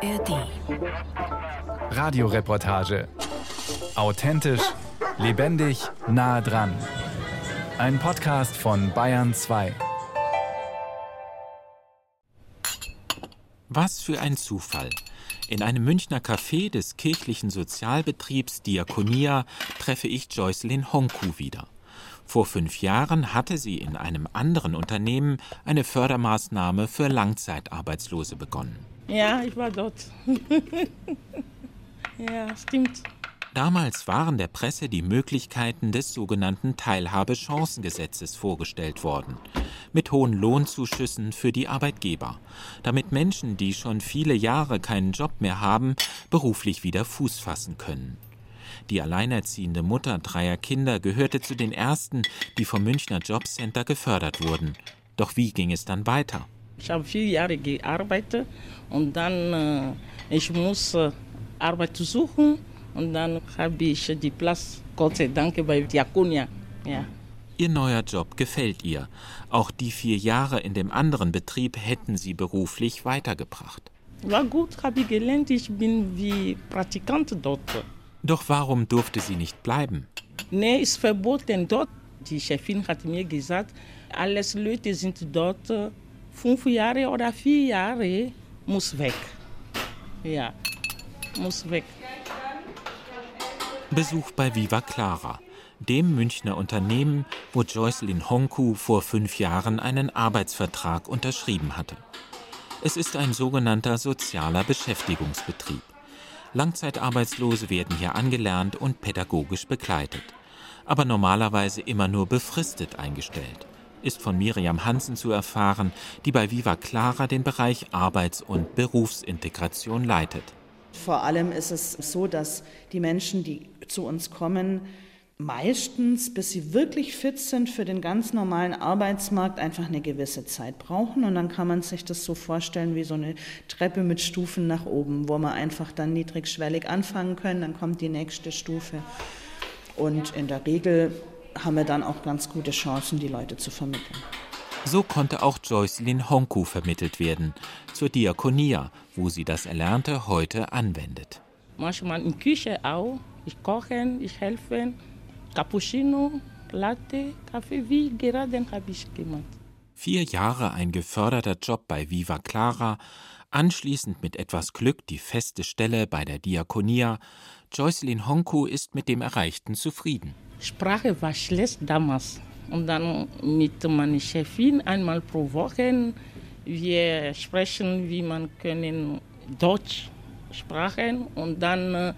ARD. Radioreportage. Authentisch, lebendig, nah dran. Ein Podcast von Bayern 2. Was für ein Zufall. In einem Münchner Café des kirchlichen Sozialbetriebs Diakonia treffe ich Joycelyn Honku wieder. Vor fünf Jahren hatte sie in einem anderen Unternehmen eine Fördermaßnahme für Langzeitarbeitslose begonnen. Ja, ich war dort. ja, stimmt. Damals waren der Presse die Möglichkeiten des sogenannten Teilhabechancengesetzes vorgestellt worden, mit hohen Lohnzuschüssen für die Arbeitgeber, damit Menschen, die schon viele Jahre keinen Job mehr haben, beruflich wieder Fuß fassen können. Die alleinerziehende Mutter dreier Kinder gehörte zu den ersten, die vom Münchner Jobcenter gefördert wurden. Doch wie ging es dann weiter? Ich habe vier Jahre gearbeitet und dann äh, ich muss äh, Arbeit suchen und dann habe ich die Platz Gott sei Dank bei Diakonia. Ja. Ihr neuer Job gefällt ihr. Auch die vier Jahre in dem anderen Betrieb hätten sie beruflich weitergebracht. War gut, habe ich gelernt. Ich bin wie Praktikant dort. Doch warum durfte sie nicht bleiben? Nee, ist verboten dort. Die Chefin hat mir gesagt, alles Leute sind dort fünf Jahre oder vier Jahre, muss weg. Ja, muss weg. Besuch bei Viva Clara, dem Münchner Unternehmen, wo Joycelyn Honku vor fünf Jahren einen Arbeitsvertrag unterschrieben hatte. Es ist ein sogenannter sozialer Beschäftigungsbetrieb. Langzeitarbeitslose werden hier angelernt und pädagogisch begleitet, aber normalerweise immer nur befristet eingestellt. Ist von Miriam Hansen zu erfahren, die bei Viva Clara den Bereich Arbeits- und Berufsintegration leitet. Vor allem ist es so, dass die Menschen, die zu uns kommen, meistens, bis sie wirklich fit sind für den ganz normalen Arbeitsmarkt, einfach eine gewisse Zeit brauchen. Und dann kann man sich das so vorstellen wie so eine Treppe mit Stufen nach oben, wo man einfach dann niedrigschwellig anfangen können, dann kommt die nächste Stufe. Und in der Regel haben wir dann auch ganz gute Chancen, die Leute zu vermitteln. So konnte auch Joycelyn Honku vermittelt werden, zur Diakonia, wo sie das Erlernte heute anwendet. Manchmal in der Küche auch. Ich koche, ich helfe. Cappuccino, Latte, Kaffee, wie gerade habe ich gemacht. Vier Jahre ein geförderter Job bei Viva Clara, anschließend mit etwas Glück die feste Stelle bei der Diakonia. Joycelyn Honku ist mit dem Erreichten zufrieden. Sprache war schlecht damals. Und dann mit meiner Chefin einmal pro Woche. Wir sprechen, wie man können Deutsch sprechen. Und dann äh,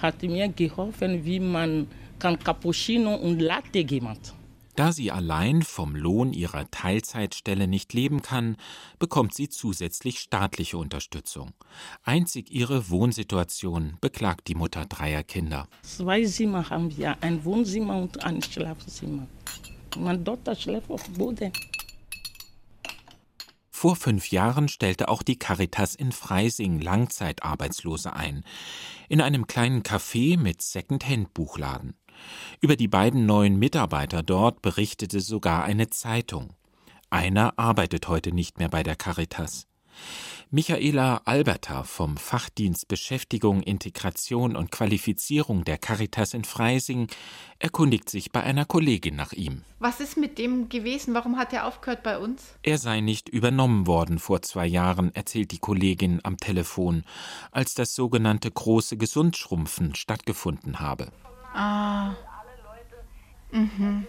hat mir geholfen, wie man kann Cappuccino und Latte gemacht. Da sie allein vom Lohn ihrer Teilzeitstelle nicht leben kann, bekommt sie zusätzlich staatliche Unterstützung. Einzig ihre Wohnsituation beklagt die Mutter dreier Kinder. Zwei Zimmer haben wir, ein Wohnzimmer und ein Schlafzimmer. Meine Tochter schläft auf Boden. Vor fünf Jahren stellte auch die Caritas in Freising Langzeitarbeitslose ein, in einem kleinen Café mit Second-Hand-Buchladen. Über die beiden neuen Mitarbeiter dort berichtete sogar eine Zeitung. Einer arbeitet heute nicht mehr bei der Caritas. Michaela Alberta vom Fachdienst Beschäftigung, Integration und Qualifizierung der Caritas in Freising erkundigt sich bei einer Kollegin nach ihm. Was ist mit dem gewesen? Warum hat er aufgehört bei uns? Er sei nicht übernommen worden vor zwei Jahren, erzählt die Kollegin am Telefon, als das sogenannte große Gesundschrumpfen stattgefunden habe. Ah. Mhm.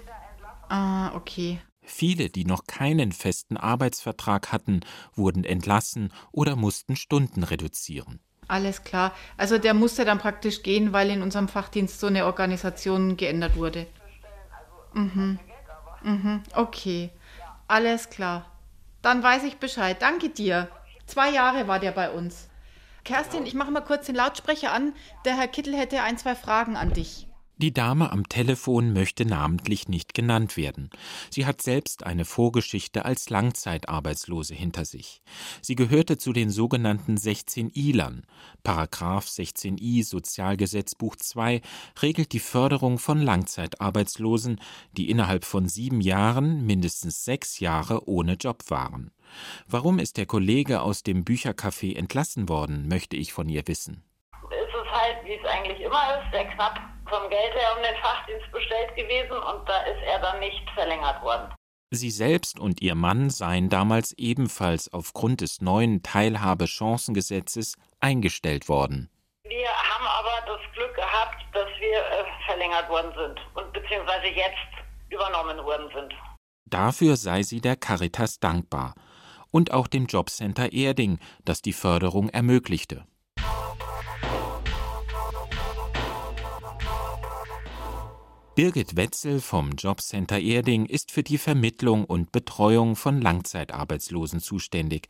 Ah, okay. Viele, die noch keinen festen Arbeitsvertrag hatten, wurden entlassen oder mussten Stunden reduzieren. Alles klar. Also der musste dann praktisch gehen, weil in unserem Fachdienst so eine Organisation geändert wurde. Mhm. Mhm. Okay. Alles klar. Dann weiß ich Bescheid. Danke dir. Zwei Jahre war der bei uns. Kerstin, ich mache mal kurz den Lautsprecher an. Der Herr Kittel hätte ein, zwei Fragen an dich. Die Dame am Telefon möchte namentlich nicht genannt werden. Sie hat selbst eine Vorgeschichte als Langzeitarbeitslose hinter sich. Sie gehörte zu den sogenannten 16 Ilern. Paragraph 16i Sozialgesetzbuch 2 regelt die Förderung von Langzeitarbeitslosen, die innerhalb von sieben Jahren mindestens sechs Jahre ohne Job waren. Warum ist der Kollege aus dem Büchercafé entlassen worden, möchte ich von ihr wissen. Halt, wie es eigentlich immer ist, sehr knapp vom Geld her um den Fachdienst bestellt gewesen und da ist er dann nicht verlängert worden. Sie selbst und ihr Mann seien damals ebenfalls aufgrund des neuen Teilhabechancengesetzes eingestellt worden. Wir haben aber das Glück gehabt, dass wir äh, verlängert worden sind und beziehungsweise jetzt übernommen worden sind. Dafür sei sie der Caritas dankbar und auch dem Jobcenter Erding, das die Förderung ermöglichte. Birgit Wetzel vom Jobcenter Erding ist für die Vermittlung und Betreuung von Langzeitarbeitslosen zuständig.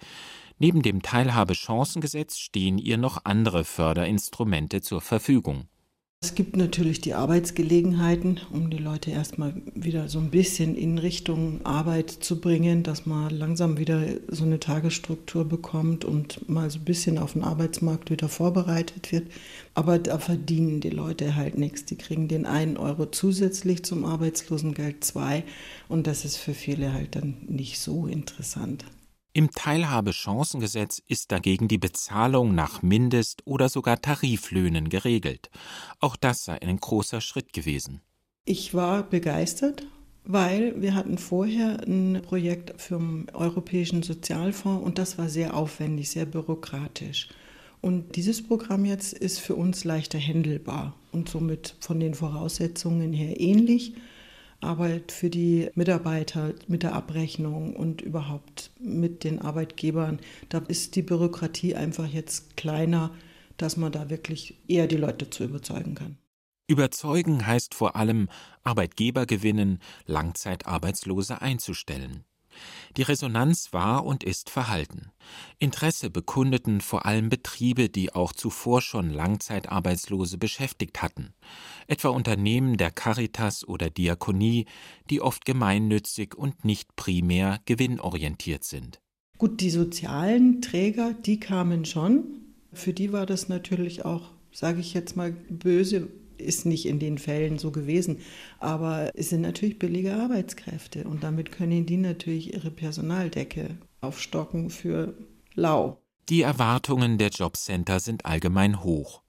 Neben dem Teilhabechancengesetz stehen ihr noch andere Förderinstrumente zur Verfügung. Es gibt natürlich die Arbeitsgelegenheiten, um die Leute erstmal wieder so ein bisschen in Richtung Arbeit zu bringen, dass man langsam wieder so eine Tagesstruktur bekommt und mal so ein bisschen auf den Arbeitsmarkt wieder vorbereitet wird. Aber da verdienen die Leute halt nichts. Die kriegen den einen Euro zusätzlich zum Arbeitslosengeld zwei und das ist für viele halt dann nicht so interessant. Im Teilhabechancengesetz ist dagegen die Bezahlung nach Mindest- oder sogar Tariflöhnen geregelt. Auch das sei ein großer Schritt gewesen. Ich war begeistert, weil wir hatten vorher ein Projekt für den Europäischen Sozialfonds und das war sehr aufwendig, sehr bürokratisch. Und dieses Programm jetzt ist für uns leichter händelbar und somit von den Voraussetzungen her ähnlich aber für die Mitarbeiter mit der Abrechnung und überhaupt mit den Arbeitgebern, da ist die Bürokratie einfach jetzt kleiner, dass man da wirklich eher die Leute zu überzeugen kann. Überzeugen heißt vor allem, Arbeitgeber gewinnen, Langzeitarbeitslose einzustellen. Die Resonanz war und ist verhalten. Interesse bekundeten vor allem Betriebe, die auch zuvor schon Langzeitarbeitslose beschäftigt hatten, etwa Unternehmen der Caritas oder Diakonie, die oft gemeinnützig und nicht primär gewinnorientiert sind. Gut, die sozialen Träger, die kamen schon. Für die war das natürlich auch, sage ich jetzt mal böse, ist nicht in den Fällen so gewesen. Aber es sind natürlich billige Arbeitskräfte und damit können die natürlich ihre Personaldecke aufstocken für lau. Die Erwartungen der Jobcenter sind allgemein hoch.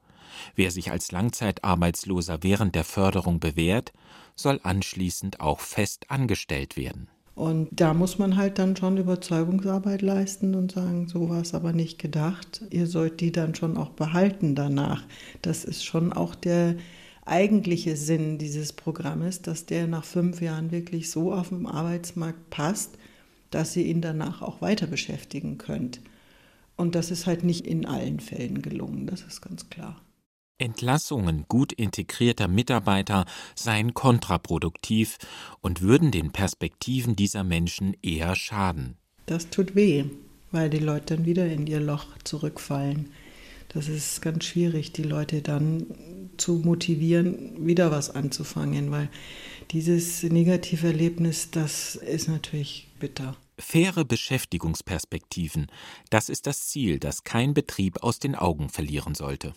Wer sich als Langzeitarbeitsloser während der Förderung bewährt, soll anschließend auch fest angestellt werden. Und da muss man halt dann schon Überzeugungsarbeit leisten und sagen, so war es aber nicht gedacht. Ihr sollt die dann schon auch behalten danach. Das ist schon auch der eigentliche Sinn dieses Programmes, dass der nach fünf Jahren wirklich so auf dem Arbeitsmarkt passt, dass ihr ihn danach auch weiter beschäftigen könnt. Und das ist halt nicht in allen Fällen gelungen, das ist ganz klar. Entlassungen gut integrierter Mitarbeiter seien kontraproduktiv und würden den Perspektiven dieser Menschen eher schaden. Das tut weh, weil die Leute dann wieder in ihr Loch zurückfallen. Das ist ganz schwierig, die Leute dann zu motivieren, wieder was anzufangen, weil dieses negative Erlebnis, das ist natürlich bitter. Faire Beschäftigungsperspektiven, das ist das Ziel, das kein Betrieb aus den Augen verlieren sollte.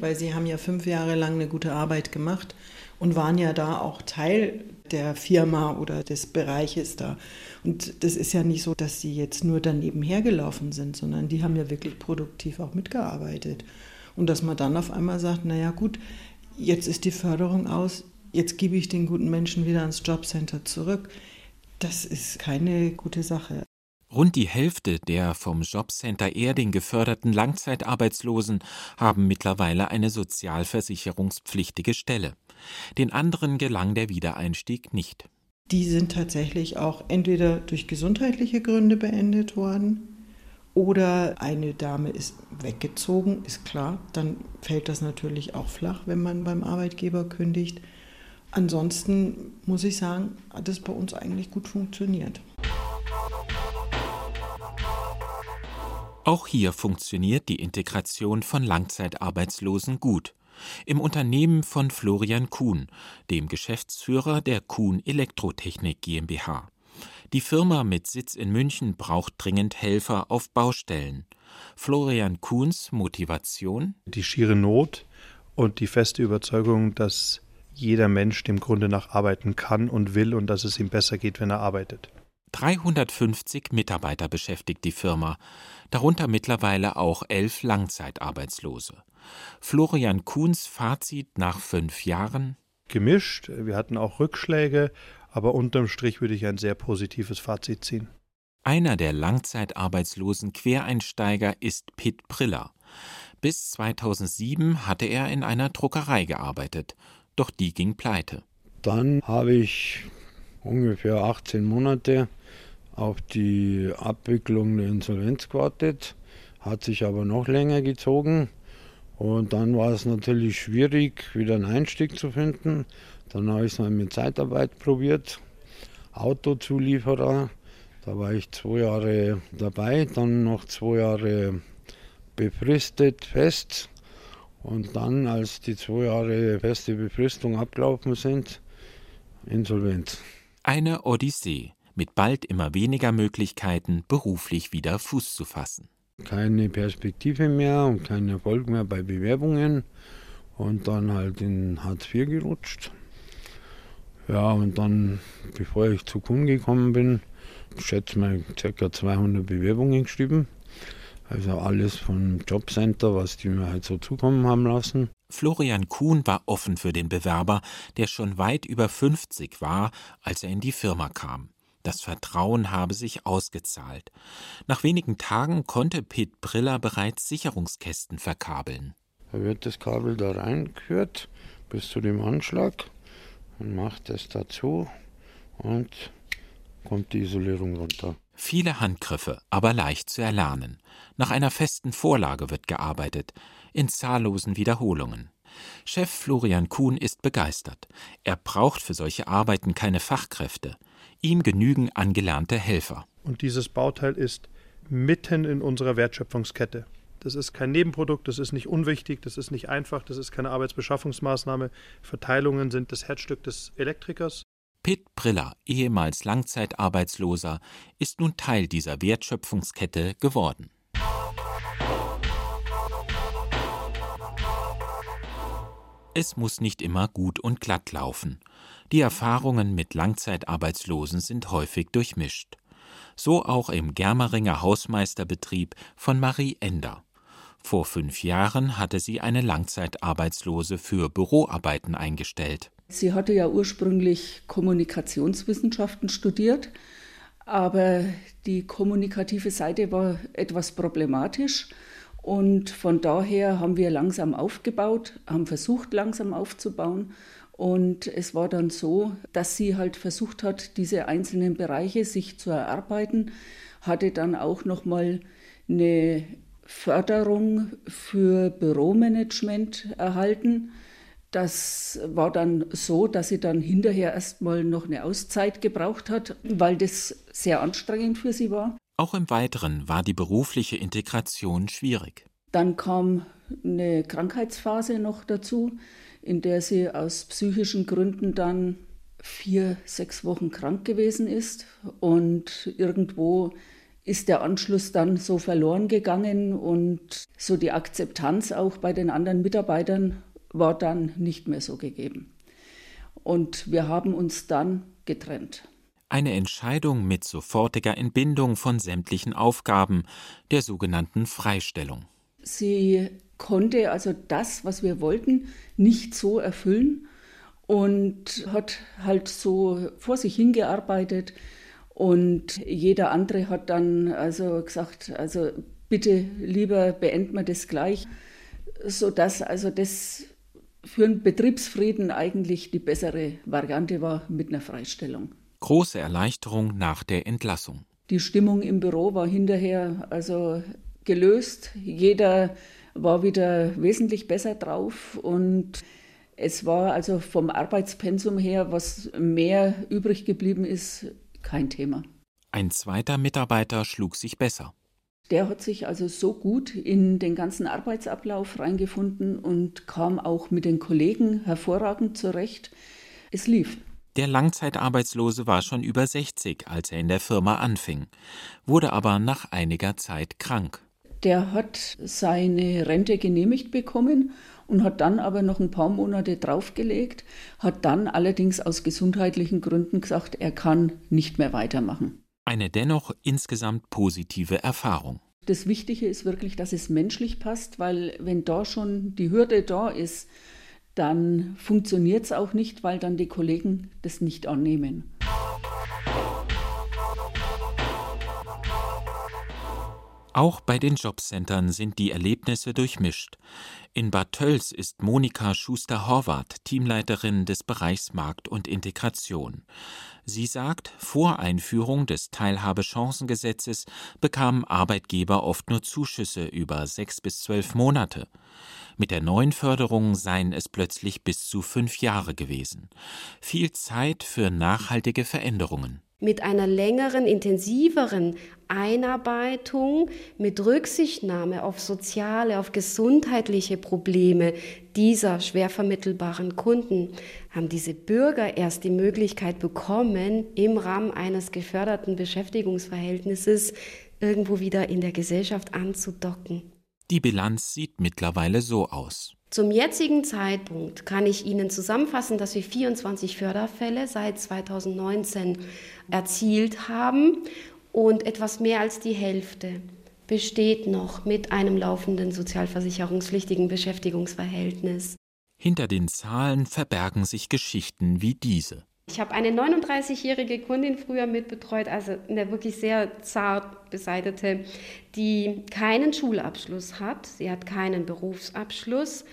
Weil sie haben ja fünf Jahre lang eine gute Arbeit gemacht und waren ja da auch Teil der Firma oder des Bereiches da. Und das ist ja nicht so, dass sie jetzt nur daneben hergelaufen sind, sondern die haben ja wirklich produktiv auch mitgearbeitet. Und dass man dann auf einmal sagt, naja gut, jetzt ist die Förderung aus, jetzt gebe ich den guten Menschen wieder ans Jobcenter zurück. Das ist keine gute Sache. Rund die Hälfte der vom Jobcenter Erding geförderten Langzeitarbeitslosen haben mittlerweile eine sozialversicherungspflichtige Stelle. Den anderen gelang der Wiedereinstieg nicht. Die sind tatsächlich auch entweder durch gesundheitliche Gründe beendet worden oder eine Dame ist weggezogen, ist klar, dann fällt das natürlich auch flach, wenn man beim Arbeitgeber kündigt. Ansonsten muss ich sagen, hat es bei uns eigentlich gut funktioniert. Auch hier funktioniert die Integration von Langzeitarbeitslosen gut. Im Unternehmen von Florian Kuhn, dem Geschäftsführer der Kuhn Elektrotechnik GmbH. Die Firma mit Sitz in München braucht dringend Helfer auf Baustellen. Florian Kuhns Motivation? Die schiere Not und die feste Überzeugung, dass jeder Mensch dem Grunde nach arbeiten kann und will und dass es ihm besser geht, wenn er arbeitet. 350 Mitarbeiter beschäftigt die Firma, darunter mittlerweile auch elf Langzeitarbeitslose. Florian Kuhns Fazit nach fünf Jahren? Gemischt. Wir hatten auch Rückschläge, aber unterm Strich würde ich ein sehr positives Fazit ziehen. Einer der langzeitarbeitslosen Quereinsteiger ist Pitt Priller. Bis 2007 hatte er in einer Druckerei gearbeitet, doch die ging pleite. Dann habe ich ungefähr 18 Monate auf die Abwicklung der Insolvenz gewartet, hat sich aber noch länger gezogen. Und dann war es natürlich schwierig, wieder einen Einstieg zu finden. Dann habe ich es mal mit Zeitarbeit probiert, Autozulieferer. Da war ich zwei Jahre dabei, dann noch zwei Jahre befristet fest. Und dann, als die zwei Jahre feste Befristung abgelaufen sind, Insolvenz. Eine Odyssee mit bald immer weniger Möglichkeiten, beruflich wieder Fuß zu fassen. Keine Perspektive mehr und kein Erfolg mehr bei Bewerbungen und dann halt in Hartz IV gerutscht. Ja, und dann, bevor ich zu Kunden gekommen bin, schätze mal ca. 200 Bewerbungen geschrieben. Also alles vom Jobcenter, was die mir halt so zukommen haben lassen. Florian Kuhn war offen für den Bewerber, der schon weit über 50 war, als er in die Firma kam. Das Vertrauen habe sich ausgezahlt. Nach wenigen Tagen konnte Pete Briller bereits Sicherungskästen verkabeln. Da wird das Kabel da reingeführt bis zu dem Anschlag und macht es dazu und kommt die Isolierung runter. Viele Handgriffe, aber leicht zu erlernen. Nach einer festen Vorlage wird gearbeitet, in zahllosen Wiederholungen. Chef Florian Kuhn ist begeistert. Er braucht für solche Arbeiten keine Fachkräfte. Ihm genügen angelernte Helfer. Und dieses Bauteil ist mitten in unserer Wertschöpfungskette. Das ist kein Nebenprodukt, das ist nicht unwichtig, das ist nicht einfach, das ist keine Arbeitsbeschaffungsmaßnahme. Verteilungen sind das Herzstück des Elektrikers. Pitt Briller, ehemals Langzeitarbeitsloser, ist nun Teil dieser Wertschöpfungskette geworden. Es muss nicht immer gut und glatt laufen. Die Erfahrungen mit Langzeitarbeitslosen sind häufig durchmischt. So auch im Germeringer Hausmeisterbetrieb von Marie Ender. Vor fünf Jahren hatte sie eine Langzeitarbeitslose für Büroarbeiten eingestellt. Sie hatte ja ursprünglich Kommunikationswissenschaften studiert, aber die kommunikative Seite war etwas problematisch. Und von daher haben wir langsam aufgebaut, haben versucht langsam aufzubauen. Und es war dann so, dass sie halt versucht hat, diese einzelnen Bereiche sich zu erarbeiten, hatte dann auch noch mal eine Förderung für Büromanagement erhalten. Das war dann so, dass sie dann hinterher erstmal noch eine Auszeit gebraucht hat, weil das sehr anstrengend für sie war. Auch im Weiteren war die berufliche Integration schwierig. Dann kam eine Krankheitsphase noch dazu, in der sie aus psychischen Gründen dann vier, sechs Wochen krank gewesen ist und irgendwo ist der Anschluss dann so verloren gegangen und so die Akzeptanz auch bei den anderen Mitarbeitern war dann nicht mehr so gegeben. Und wir haben uns dann getrennt. Eine Entscheidung mit sofortiger Entbindung von sämtlichen Aufgaben, der sogenannten Freistellung. Sie konnte also das, was wir wollten, nicht so erfüllen und hat halt so vor sich hingearbeitet, und jeder andere hat dann also gesagt, also bitte lieber beenden wir das gleich, sodass also das für einen Betriebsfrieden eigentlich die bessere Variante war mit einer Freistellung. Große Erleichterung nach der Entlassung. Die Stimmung im Büro war hinterher also gelöst. Jeder war wieder wesentlich besser drauf und es war also vom Arbeitspensum her, was mehr übrig geblieben ist, kein Thema. Ein zweiter Mitarbeiter schlug sich besser. Der hat sich also so gut in den ganzen Arbeitsablauf reingefunden und kam auch mit den Kollegen hervorragend zurecht. Es lief. Der Langzeitarbeitslose war schon über 60, als er in der Firma anfing, wurde aber nach einiger Zeit krank. Der hat seine Rente genehmigt bekommen und hat dann aber noch ein paar Monate draufgelegt, hat dann allerdings aus gesundheitlichen Gründen gesagt, er kann nicht mehr weitermachen. Eine dennoch insgesamt positive Erfahrung. Das Wichtige ist wirklich, dass es menschlich passt, weil wenn da schon die Hürde da ist, dann funktioniert es auch nicht, weil dann die Kollegen das nicht annehmen. Auch bei den Jobcentern sind die Erlebnisse durchmischt. In Bad Tölz ist Monika Schuster-Horvath Teamleiterin des Bereichs Markt und Integration. Sie sagt, vor Einführung des Teilhabechancengesetzes bekamen Arbeitgeber oft nur Zuschüsse über sechs bis zwölf Monate. Mit der neuen Förderung seien es plötzlich bis zu fünf Jahre gewesen. Viel Zeit für nachhaltige Veränderungen mit einer längeren, intensiveren Einarbeitung, mit Rücksichtnahme auf soziale, auf gesundheitliche Probleme dieser schwer vermittelbaren Kunden, haben diese Bürger erst die Möglichkeit bekommen, im Rahmen eines geförderten Beschäftigungsverhältnisses irgendwo wieder in der Gesellschaft anzudocken. Die Bilanz sieht mittlerweile so aus. Zum jetzigen Zeitpunkt kann ich Ihnen zusammenfassen, dass wir 24 Förderfälle seit 2019 erzielt haben und etwas mehr als die Hälfte besteht noch mit einem laufenden sozialversicherungspflichtigen Beschäftigungsverhältnis. Hinter den Zahlen verbergen sich Geschichten wie diese. Ich habe eine 39-jährige Kundin früher mitbetreut, also eine wirklich sehr zart beseitete, die keinen Schulabschluss hat. Sie hat keinen Berufsabschluss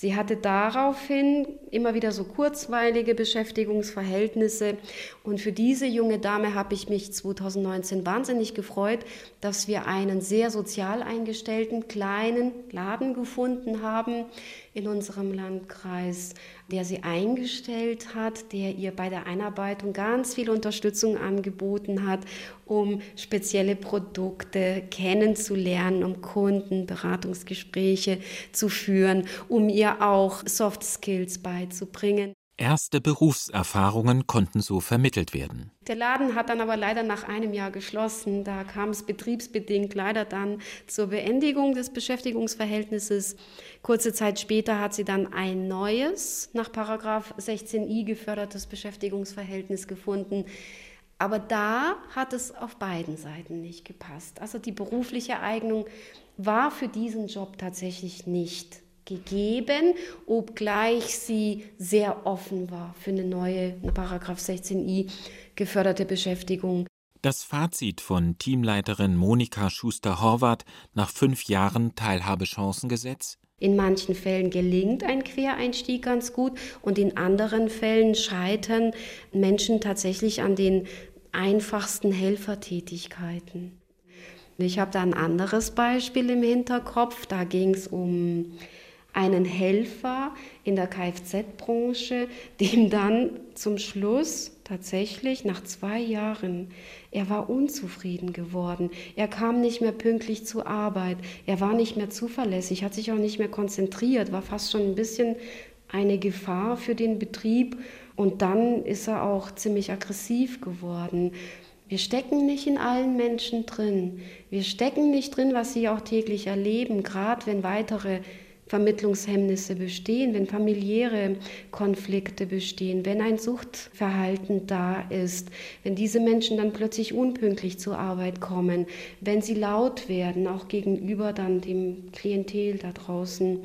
Sie hatte daraufhin immer wieder so kurzweilige Beschäftigungsverhältnisse. Und für diese junge Dame habe ich mich 2019 wahnsinnig gefreut, dass wir einen sehr sozial eingestellten kleinen Laden gefunden haben in unserem Landkreis, der sie eingestellt hat, der ihr bei der Einarbeitung ganz viel Unterstützung angeboten hat, um spezielle Produkte kennenzulernen, um Kundenberatungsgespräche zu führen, um ihr auch Soft Skills beizubringen. Erste Berufserfahrungen konnten so vermittelt werden. Der Laden hat dann aber leider nach einem Jahr geschlossen. Da kam es betriebsbedingt leider dann zur Beendigung des Beschäftigungsverhältnisses. Kurze Zeit später hat sie dann ein neues, nach Paragraph 16i gefördertes Beschäftigungsverhältnis gefunden. Aber da hat es auf beiden Seiten nicht gepasst. Also die berufliche Eignung war für diesen Job tatsächlich nicht gegeben, obgleich sie sehr offen war für eine neue Paragraph 16i geförderte Beschäftigung. Das Fazit von Teamleiterin Monika Schuster-Horvath nach fünf Jahren Teilhabechancengesetz? In manchen Fällen gelingt ein Quereinstieg ganz gut und in anderen Fällen scheitern Menschen tatsächlich an den einfachsten Helfertätigkeiten. Ich habe da ein anderes Beispiel im Hinterkopf. Da ging es um einen Helfer in der Kfz-Branche, dem dann zum Schluss tatsächlich nach zwei Jahren, er war unzufrieden geworden. Er kam nicht mehr pünktlich zur Arbeit. Er war nicht mehr zuverlässig, hat sich auch nicht mehr konzentriert, war fast schon ein bisschen eine Gefahr für den Betrieb. Und dann ist er auch ziemlich aggressiv geworden. Wir stecken nicht in allen Menschen drin. Wir stecken nicht drin, was sie auch täglich erleben, gerade wenn weitere Vermittlungshemmnisse bestehen, wenn familiäre Konflikte bestehen, wenn ein Suchtverhalten da ist, wenn diese Menschen dann plötzlich unpünktlich zur Arbeit kommen, wenn sie laut werden, auch gegenüber dann dem Klientel da draußen,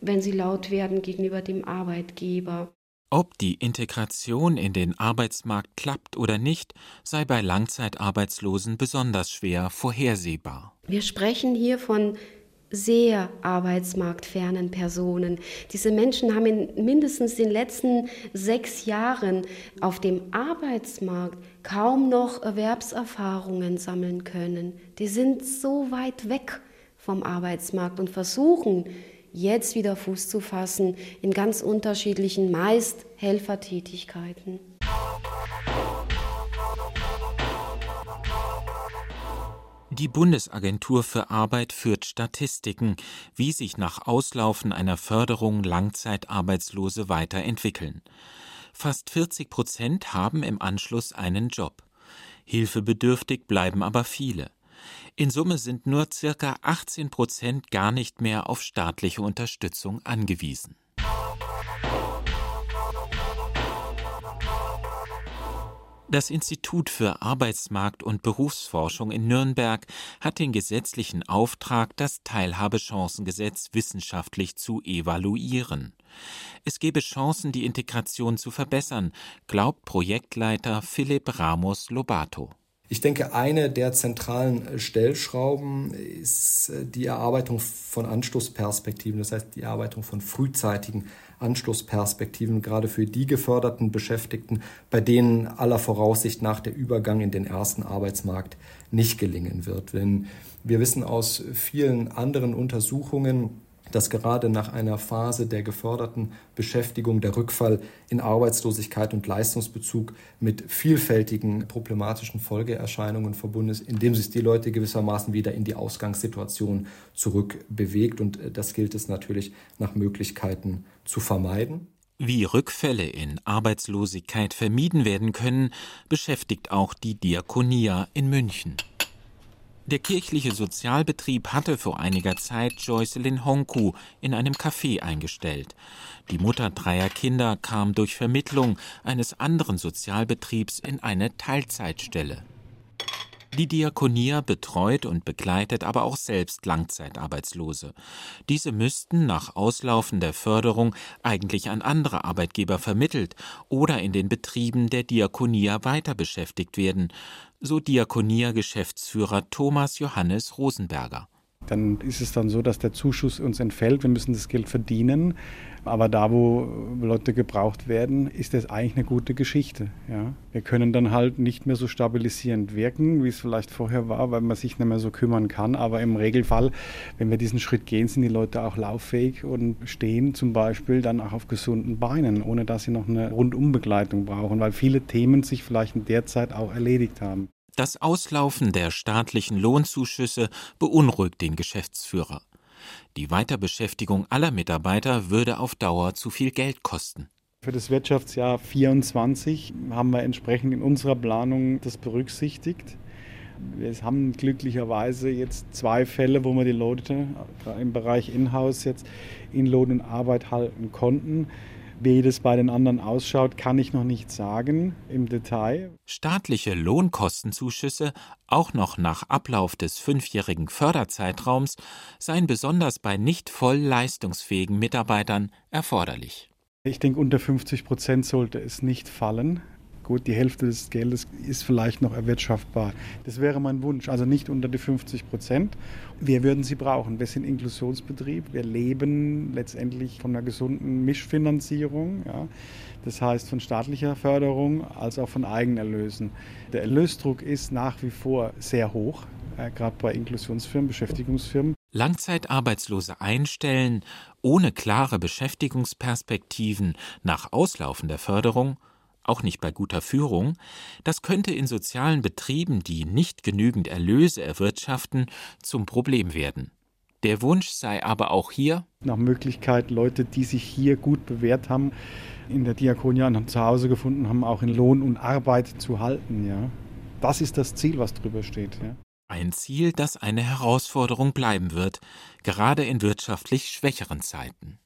wenn sie laut werden gegenüber dem Arbeitgeber. Ob die Integration in den Arbeitsmarkt klappt oder nicht, sei bei Langzeitarbeitslosen besonders schwer vorhersehbar. Wir sprechen hier von sehr arbeitsmarktfernen Personen. Diese Menschen haben in mindestens den letzten sechs Jahren auf dem Arbeitsmarkt kaum noch Erwerbserfahrungen sammeln können. Die sind so weit weg vom Arbeitsmarkt und versuchen jetzt wieder Fuß zu fassen in ganz unterschiedlichen, meist Helfertätigkeiten. Die Bundesagentur für Arbeit führt Statistiken, wie sich nach Auslaufen einer Förderung Langzeitarbeitslose weiterentwickeln. Fast 40 Prozent haben im Anschluss einen Job. Hilfebedürftig bleiben aber viele. In Summe sind nur circa 18 Prozent gar nicht mehr auf staatliche Unterstützung angewiesen. Das Institut für Arbeitsmarkt und Berufsforschung in Nürnberg hat den gesetzlichen Auftrag, das Teilhabechancengesetz wissenschaftlich zu evaluieren. Es gebe Chancen, die Integration zu verbessern, glaubt Projektleiter Philipp Ramos Lobato. Ich denke, eine der zentralen Stellschrauben ist äh, die Erarbeitung von Anschlussperspektiven, das heißt die Erarbeitung von frühzeitigen Anschlussperspektiven, gerade für die geförderten Beschäftigten, bei denen aller Voraussicht nach der Übergang in den ersten Arbeitsmarkt nicht gelingen wird. Denn wir wissen aus vielen anderen Untersuchungen, dass gerade nach einer Phase der geförderten Beschäftigung der Rückfall in Arbeitslosigkeit und Leistungsbezug mit vielfältigen problematischen Folgeerscheinungen verbunden ist, indem sich die Leute gewissermaßen wieder in die Ausgangssituation zurückbewegt. Und äh, das gilt es natürlich nach Möglichkeiten zu vermeiden. Wie Rückfälle in Arbeitslosigkeit vermieden werden können, beschäftigt auch die Diakonia in München. Der kirchliche Sozialbetrieb hatte vor einiger Zeit Joycelyn Honku in einem Café eingestellt. Die Mutter dreier Kinder kam durch Vermittlung eines anderen Sozialbetriebs in eine Teilzeitstelle. Die Diakonia betreut und begleitet aber auch selbst Langzeitarbeitslose. Diese müssten nach Auslaufen der Förderung eigentlich an andere Arbeitgeber vermittelt oder in den Betrieben der Diakonia weiter beschäftigt werden, so Diakonia-Geschäftsführer Thomas Johannes Rosenberger. Dann ist es dann so, dass der Zuschuss uns entfällt. Wir müssen das Geld verdienen. Aber da, wo Leute gebraucht werden, ist das eigentlich eine gute Geschichte. Ja? Wir können dann halt nicht mehr so stabilisierend wirken, wie es vielleicht vorher war, weil man sich nicht mehr so kümmern kann. Aber im Regelfall, wenn wir diesen Schritt gehen, sind die Leute auch lauffähig und stehen zum Beispiel dann auch auf gesunden Beinen, ohne dass sie noch eine Rundumbegleitung brauchen, weil viele Themen sich vielleicht in der Zeit auch erledigt haben. Das Auslaufen der staatlichen Lohnzuschüsse beunruhigt den Geschäftsführer. Die Weiterbeschäftigung aller Mitarbeiter würde auf Dauer zu viel Geld kosten. Für das Wirtschaftsjahr 2024 haben wir entsprechend in unserer Planung das berücksichtigt. Wir haben glücklicherweise jetzt zwei Fälle, wo wir die Leute im Bereich Inhouse jetzt in Lohn und Arbeit halten konnten. Wie das bei den anderen ausschaut, kann ich noch nicht sagen im Detail. Staatliche Lohnkostenzuschüsse, auch noch nach Ablauf des fünfjährigen Förderzeitraums, seien besonders bei nicht voll leistungsfähigen Mitarbeitern erforderlich. Ich denke, unter 50 Prozent sollte es nicht fallen. Gut, die Hälfte des Geldes ist vielleicht noch erwirtschaftbar. Das wäre mein Wunsch. Also nicht unter die 50 Prozent. Wir würden sie brauchen. Wir sind Inklusionsbetrieb. Wir leben letztendlich von einer gesunden Mischfinanzierung. Ja. Das heißt von staatlicher Förderung als auch von Eigenerlösen. Der Erlösdruck ist nach wie vor sehr hoch, äh, gerade bei Inklusionsfirmen, Beschäftigungsfirmen. Langzeitarbeitslose einstellen, ohne klare Beschäftigungsperspektiven nach Auslaufen der Förderung auch nicht bei guter Führung, das könnte in sozialen Betrieben, die nicht genügend Erlöse erwirtschaften, zum Problem werden. Der Wunsch sei aber auch hier nach Möglichkeit Leute, die sich hier gut bewährt haben, in der Diakonia ein Zuhause gefunden haben, auch in Lohn und Arbeit zu halten. Ja. Das ist das Ziel, was drüber steht. Ja. Ein Ziel, das eine Herausforderung bleiben wird, gerade in wirtschaftlich schwächeren Zeiten.